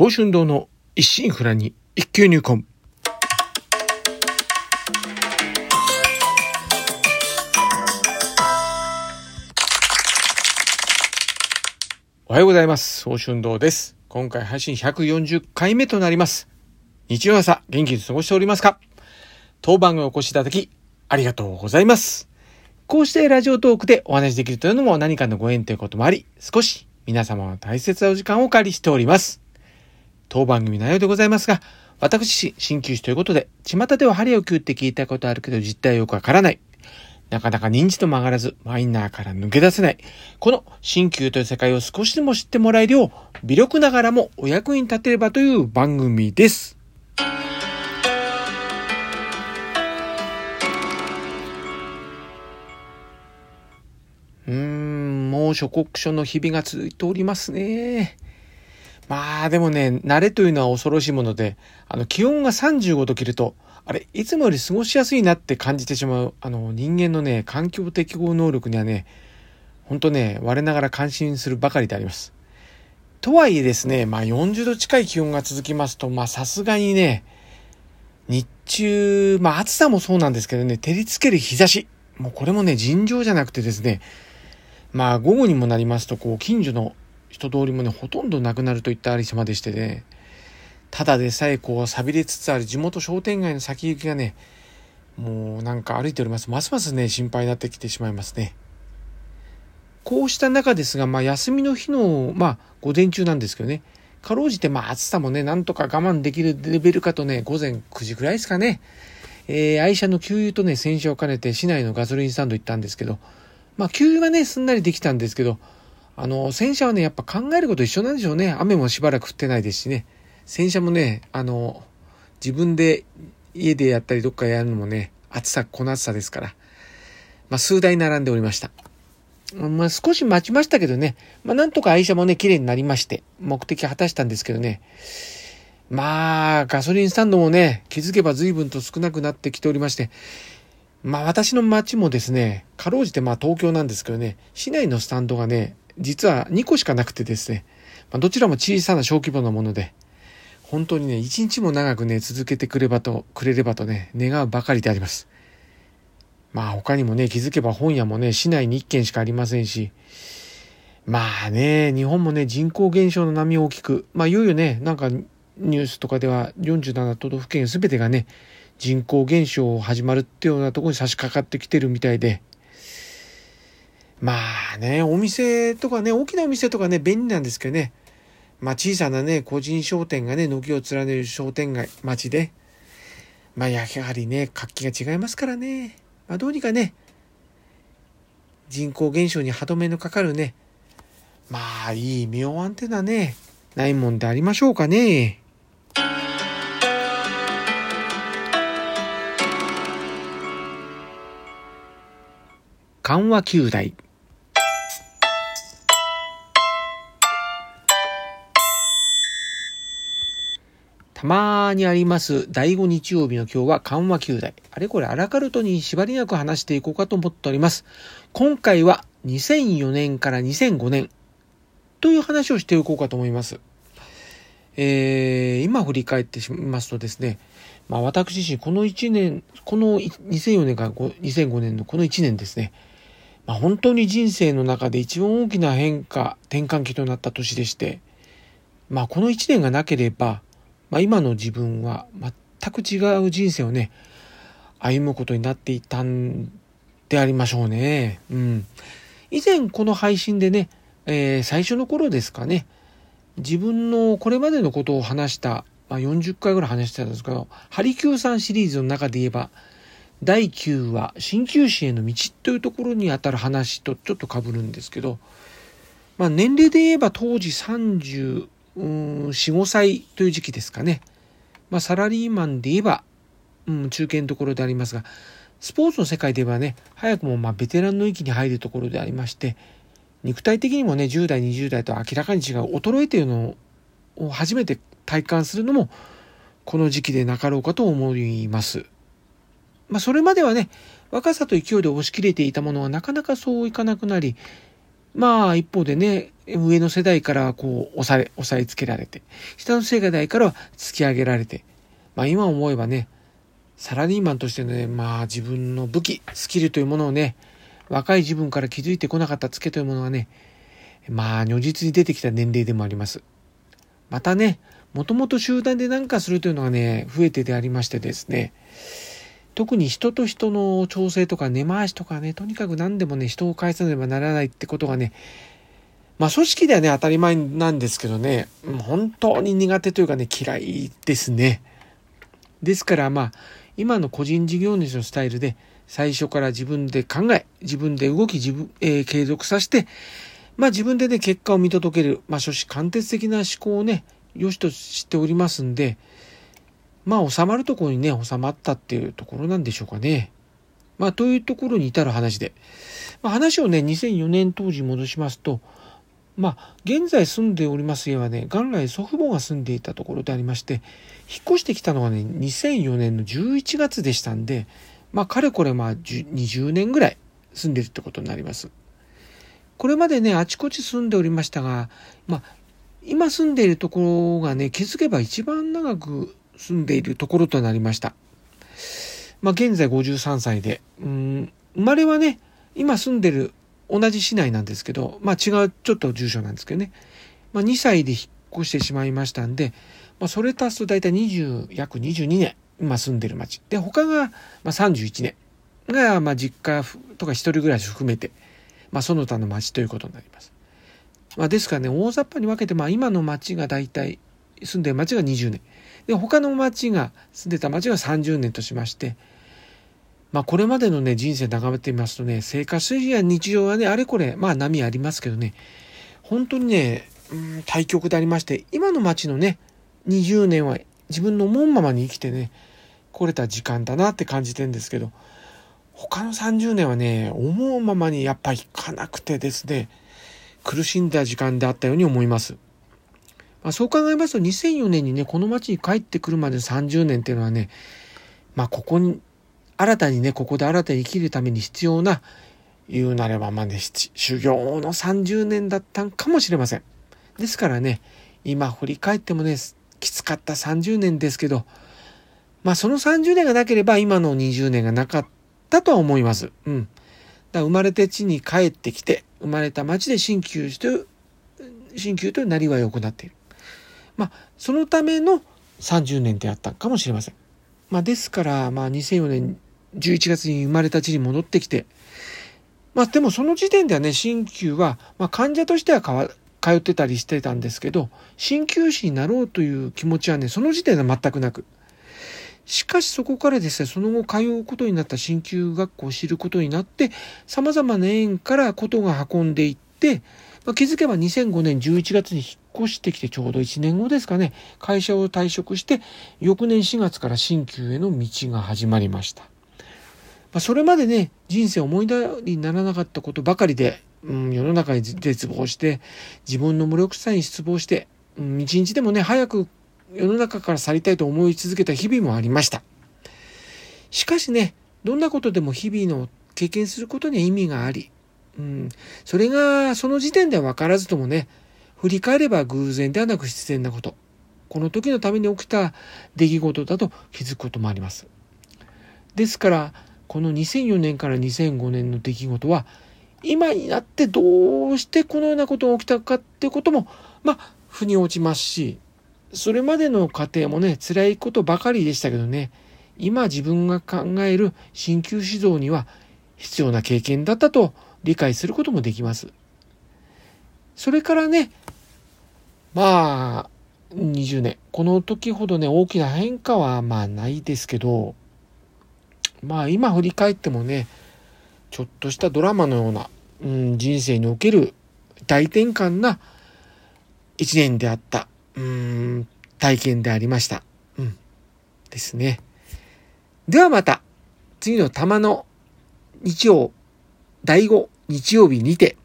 宝春堂の一心不乱に一級入魂。おはようございます。宝春堂です。今回配信140回目となります。日曜朝、元気に過ごしておりますか？当番組お越しいただき、ありがとうございます。こうしてラジオトークでお話しできるというのも何かのご縁ということもあり、少し皆様の大切なお時間をお借りしております。当番組内容でございますが、私、鍼灸師ということで、巷では針を切って聞いたことあるけど実態よくわからない。なかなか認知と曲がらず、マイナーから抜け出せない。この鍼灸という世界を少しでも知ってもらえるよう、微力ながらもお役に立てればという番組です。うーん、もう諸国書の日々が続いておりますね。まあでもね、慣れというのは恐ろしいもので、あの気温が35度切ると、あれ、いつもより過ごしやすいなって感じてしまう、あの人間のね、環境適合能力にはね、ほんとね、我ながら感心するばかりであります。とはいえですね、まあ40度近い気温が続きますと、まあさすがにね、日中、まあ暑さもそうなんですけどね、照りつける日差し。もうこれもね、尋常じゃなくてですね、まあ午後にもなりますと、こう近所の人通りもね、ほとんどなくなるといったありさまでしてね、ただでさえこう錆びれつつある地元商店街の先行きがね、もうなんか歩いております。ますますね、心配になってきてしまいますね。こうした中ですが、まあ休みの日の、まあ午前中なんですけどね、かろうじてまあ暑さもね、なんとか我慢できるレベルかとね、午前9時くらいですかね、えー愛車の給油とね、洗車を兼ねて市内のガソリンスタンド行ったんですけど、まあ給油はね、すんなりできたんですけど、あの、洗車はね、やっぱ考えること一緒なんでしょうね。雨もしばらく降ってないですしね。洗車もね、あの、自分で家でやったりどっかやるのもね、暑さ、この暑さですから。まあ、数台並んでおりました。まあ、少し待ちましたけどね、まあ、なんとか愛車もね、綺麗になりまして、目的果たしたんですけどね。まあ、ガソリンスタンドもね、気づけば随分と少なくなってきておりまして、まあ私の町もですね、かろうじてまあ東京なんですけどね、市内のスタンドがね、実は2個しかなくてですね、まあ、どちらも小さな小規模なもので、本当にね、一日も長くね、続けてくればと、くれればとね、願うばかりであります。まあ他にもね、気づけば本屋もね、市内に1軒しかありませんし、まあね、日本もね、人口減少の波大きく、まあいよいよね、なんかニュースとかでは47都道府県全てがね、人口減少を始まるっていうようなところに差し掛かってきてるみたいで、まあね、お店とかね、大きなお店とかね、便利なんですけどね、まあ小さなね、個人商店がね、軒を連ねる商店街、街で、まあやはりね、活気が違いますからね、まあどうにかね、人口減少に歯止めのかかるね、まあいい妙案ってのはね、ないもんでありましょうかね。緩和球大。たまにあります第5日曜日の今日は緩和球大。あれこれアラカルトに縛りなく話していこうかと思っております。今回は2004年から2005年という話をしていこうかと思います。えー、今振り返ってしますとですね、まあ私自身この1年、この2004年から2005年のこの1年ですね、まあ、本当に人生の中で一番大きな変化、転換期となった年でして、まあこの1年がなければ、まあ今の自分は全く違う人生をね、歩むことになっていたんでありましょうね。うん。以前この配信でね、えー最初の頃ですかね、自分のこれまでのことを話した、まあ、40回ぐらい話してたんですけど、ハリキューさんシリーズの中で言えば、第9話、鍼灸師への道というところにあたる話とちょっと被るんですけど、まあ年齢で言えば当時34、45歳という時期ですかね。まあサラリーマンで言えば、うん、中堅のところでありますが、スポーツの世界で言えばね、早くもまベテランの域に入るところでありまして、肉体的にもね、10代、20代と明らかに違う衰えているのを初めて体感するのも、この時期でなかろうかと思います。まあ、それまではね、若さと勢いで押し切れていたものはなかなかそういかなくなり、まあ一方でね、上の世代からこう押さえ、押さえつけられて、下の世代からは突き上げられて、まあ今思えばね、サラリーマンとしてね、まあ自分の武器、スキルというものをね、若い自分から気づいてこなかったツケというものがね、まあ如実に出てきた年齢でもあります。またね、もともと集団で何かするというのがね、増えてでありましてですね、特に人と人の調整とか根回しとかね、とにかく何でもね、人を返さねばならないってことがね、まあ組織ではね、当たり前なんですけどね、本当に苦手というかね、嫌いですね。ですからまあ、今の個人事業主のスタイルで、最初から自分で考え、自分で動き、自分、えー、継続させて、まあ自分でね、結果を見届ける、まあ諸子貫徹的な思考をね、良しとしておりますんで、まあ収まるところにね、収まったっていうところなんでしょうかね。まあというところに至る話で。まあ、話をね、2004年当時戻しますと、まあ現在住んでおります家はね、元来祖父母が住んでいたところでありまして、引っ越してきたのがね、2004年の11月でしたんで、まあかれこれまあ20年ぐらい住んでるってことになります。これまでね、あちこち住んでおりましたが、まあ今住んでいるところがね、気づけば一番長く住んでいるところとなりました。まあ、現在53歳で、うん、生まれはね、今住んでる同じ市内なんですけど、まあ、違うちょっと住所なんですけどね、まあ、2歳で引っ越してしまいましたんで、まあ、それ足すと大体20、約22年、今住んでる町。で、他が、まあ、31年が、まあ、実家とか一人暮らし含めて、まあ、その他の町ということになります。まあ、ですからね、大雑把に分けて、まあ、今の町が大体、住んでる町が20年。で、他の町が、住んでた町が30年としまして、まあこれまでのね、人生眺めてみますとね、生活水準や日常はね、あれこれ、まあ波ありますけどね、本当にね、うん、対極でありまして、今の町のね、20年は自分の思うままに生きてね、来れた時間だなって感じてんですけど、他の30年はね、思うままにやっぱいかなくてですね、苦しんだ時間であったように思います。まあ、そう考えますと2004年にね、この町に帰ってくるまでの30年っていうのはね、まあここに、新たにね、ここで新たに生きるために必要な、言うなればまあね、修行の30年だったんかもしれません。ですからね、今振り返ってもね、きつかった30年ですけど、まあその30年がなければ今の20年がなかったとは思います。うん。だ生まれて地に帰ってきて、生まれた町で鍼灸師という、鍼灸というなりわいを行っている。まあ、そのための30年であったかもしれません。まあ、ですから、まあ、2004年11月に生まれた地に戻ってきて、まあ、でもその時点ではね、鍼灸は、まあ、患者としては通ってたりしてたんですけど、鍼灸師になろうという気持ちはね、その時点では全くなく。しかしそこからですね、その後通うことになった鍼灸学校を知ることになって、様々な縁からことが運んでいって、でまあ、気づけば2005年11月に引っ越してきてちょうど1年後ですかね、会社を退職して、翌年4月から新旧への道が始まりました。まあ、それまでね、人生思い出にならなかったことばかりで、うん、世の中に絶望して、自分の無力さに失望して、うん、一日でもね、早く世の中から去りたいと思い続けた日々もありました。しかしね、どんなことでも日々の経験することには意味があり、うん。それが、その時点では分からずともね、振り返れば偶然ではなく必然なこと。この時のために起きた出来事だと気づくこともあります。ですから、この2004年から2005年の出来事は、今になってどうしてこのようなことが起きたかってことも、まあ、腑に落ちますし、それまでの過程もね、辛いことばかりでしたけどね、今自分が考える鍼灸指導には必要な経験だったと理解することもできます。それからね、まあ、20年。この時ほどね、大きな変化はまあないですけど、まあ今振り返ってもね、ちょっとしたドラマのような、うん、人生における大転換な一年であった、うん、体験でありました。うん。ですね。ではまた、次の玉の日曜第5日曜日にて、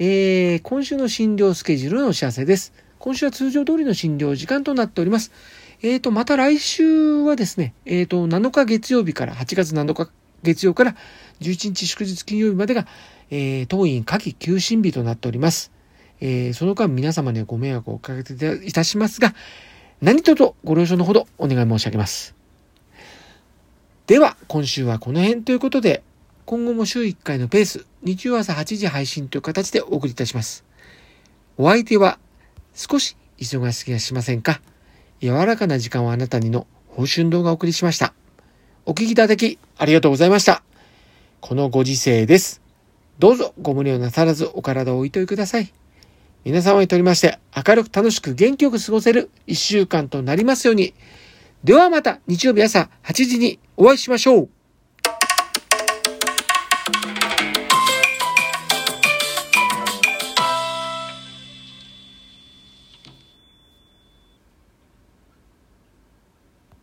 えー、今週の診療スケジュールのお知らせです。今週は通常通りの診療時間となっております。えーと、また来週はですね、えーと、7日月曜日から8月7日月曜から11日祝日金曜日までが、えー、当院夏季休診日となっております。えー、その間皆様にはご迷惑をおかけいたしますが、何卒ご了承のほどお願い申し上げます。では、今週はこの辺ということで、今後も週1回のペース、日曜朝8時配信という形でお送りいたします。お相手は、少し忙しすぎはしませんか？柔らかな時間をあなたにの報春動画をお送りしました。お聞きいただきありがとうございました。このご時世です。どうぞご無理をなさらずお体をおいといください。皆様にとりまして明るく楽しく元気よく過ごせる一週間となりますように。ではまた日曜日朝8時にお会いしましょう。